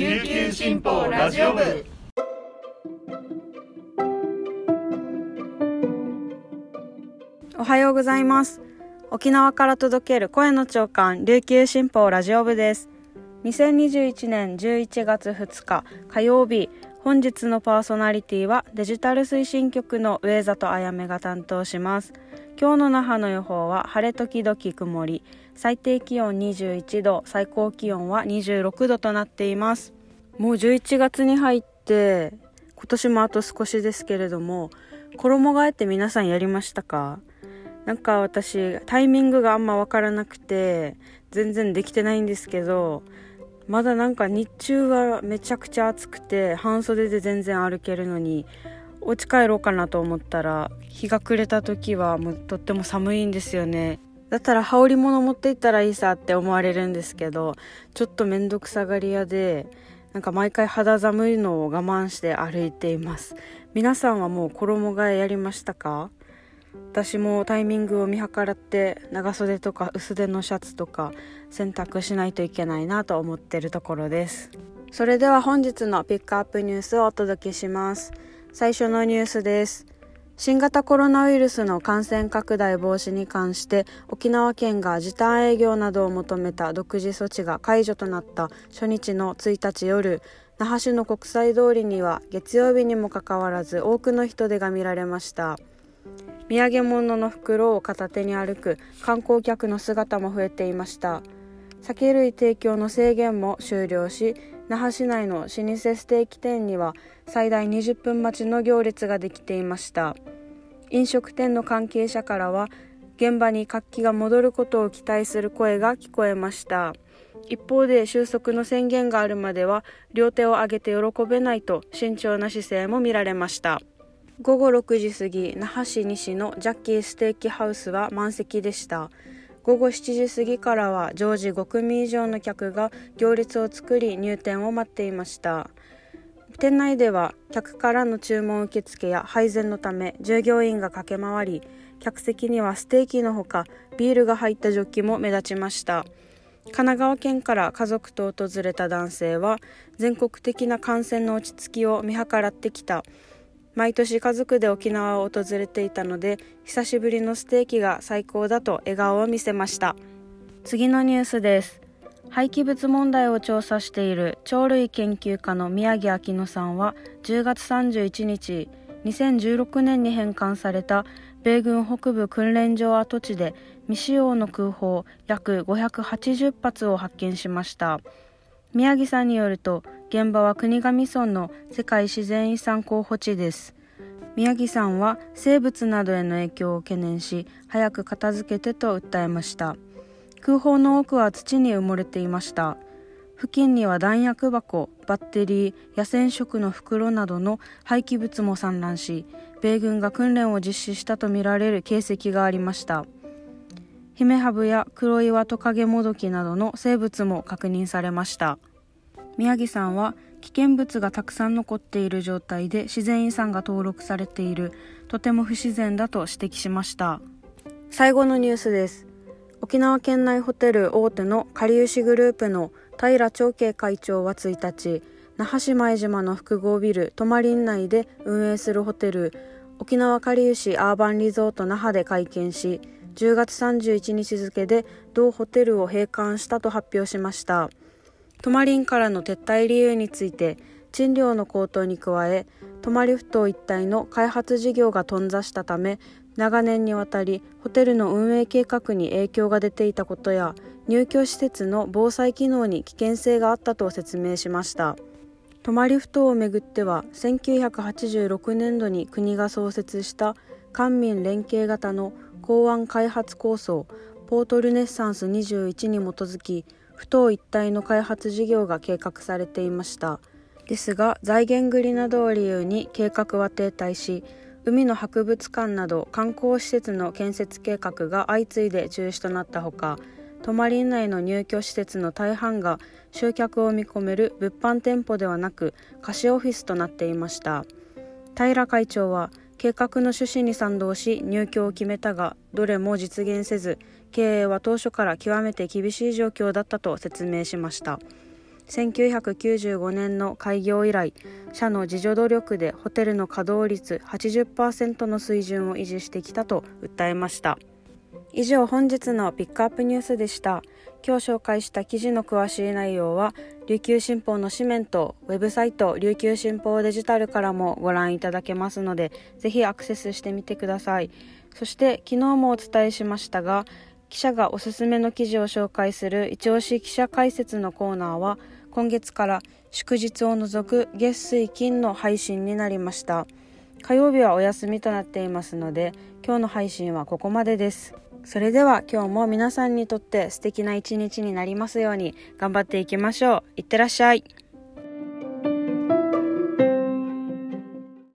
琉球新報ラジオ部。おはようございます。沖縄から届ける声の長官琉球新報ラジオ部です。2021年11月2日火曜日本日のパーソナリティはデジタル推進局の上里あやめが担当します。今日の那覇の予報は晴れ時々曇り。最低気温21度最高気温は26度となっています。もう11月に入って今年もあと少しですけれども衣替えって皆さんやりましたか？なんか私タイミングがあんま分からなくて全然できてないんですけどまだなんか日中はめちゃくちゃ暑くて半袖で全然歩けるのにお家帰ろうかなと思ったら日が暮れた時はもうとっても寒いんですよね。だったら羽織物持って行ったらいいさって思われるんですけどちょっと面倒くさがり屋でなんか毎回肌寒いのを我慢して歩いています。皆さんはもう衣替えやりましたか？私もタイミングを見計らって長袖とか薄手のシャツとか洗濯しないといけないなと思ってるところです。それでは本日のピックアップニュースをお届けします。最初のニュースです。新型コロナウイルスの感染拡大防止に関して沖縄県が時短営業などを求めた独自措置が解除となった初日の1日夜。那覇市の国際通りには月曜日にもかかわらず多くの人出が見られました。土産物の袋を片手に歩く観光客の姿も増えていました。酒類提供の制限も終了し那覇市内の老舗ステーキ店には最大20分待ちの行列ができていました。飲食店の関係者からは現場に活気が戻ることを期待する声が聞こえました。一方で収束の宣言があるまでは両手を上げて喜べないと慎重な姿勢も見られました。午後6時過ぎ那覇市西のジャッキーステーキハウスは満席でした。午後7時過ぎからは常時5組以上の客が行列を作り入店を待っていました。店内では客からの注文受付や配膳のため従業員が駆け回り客席にはステーキのほかビールが入ったジョッキも目立ちました。神奈川県から家族と訪れた男性は全国的な感染の落ち着きを見計らってきた。毎年家族で沖縄を訪れていたので久しぶりのステーキが最高だと笑顔を見せました。次のニュースです。廃棄物問題を調査している鳥類研究家の宮城明乃さんは10月31日2016年に返還された米軍北部訓練場跡地で未使用の空砲約580発を発見しました。宮城さんによると現場は国頭村の世界自然遺産候補地です。宮城さんは生物などへの影響を懸念し早く片付けてと訴えました。空砲の多くは土に埋もれていました。付近には弾薬箱バッテリー野戦食の袋などの廃棄物も散乱し米軍が訓練を実施したとみられる形跡がありました。ヒメハブや黒岩トカゲモドキなどの生物も確認されました。宮城さんは危険物がたくさん残っている状態で自然遺産が登録されているとても不自然だと指摘しました。最後のニュースです。沖縄県内ホテル大手のかりゆしグループの平長慶会長は1日那覇市前島の複合ビル泊まりん内で運営するホテル沖縄かりゆしアーバンリゾート那覇で会見し10月31日付で同ホテルを閉館したと発表しました。トマリンからの撤退理由について賃料の高騰に加え泊まりふ頭一帯の開発事業が頓挫したため長年にわたりホテルの運営計画に影響が出ていたことや入居施設の防災機能に危険性があったと説明しました。泊まりふ頭をめぐっては1986年度に国が創設した官民連携型の港湾開発構想ポートルネッサンス21に基づき不当一体の開発事業が計画されていました。ですが財源繰りなどを理由に計画は停滞し海の博物館など観光施設の建設計画が相次いで中止となったほか泊まり内の入居施設の大半が集客を見込める物販店舗ではなく貸しオフィスとなっていました。平会長は計画の趣旨に賛同し入居を決めたがどれも実現せず経営は当初から極めて厳しい状況だったと説明しました。1995年の開業以来社の自助努力でホテルの稼働率80%の水準を維持してきたと訴えました。以上本日のピックアップニュースでした。今日紹介した記事の詳しい内容は琉球新報の紙面とウェブサイト琉球新報デジタルからもご覧いただけますのでぜひアクセスしてみてください。そして昨日もお伝えしましたが記者がおすすめの記事を紹介する一押し記者解説のコーナーは今月から祝日を除く月水金の配信になりました。火曜日はお休みとなっていますので今日の配信はここまでです。それでは今日も皆さんにとって素敵な一日になりますように頑張っていきましょう。いってらっしゃい。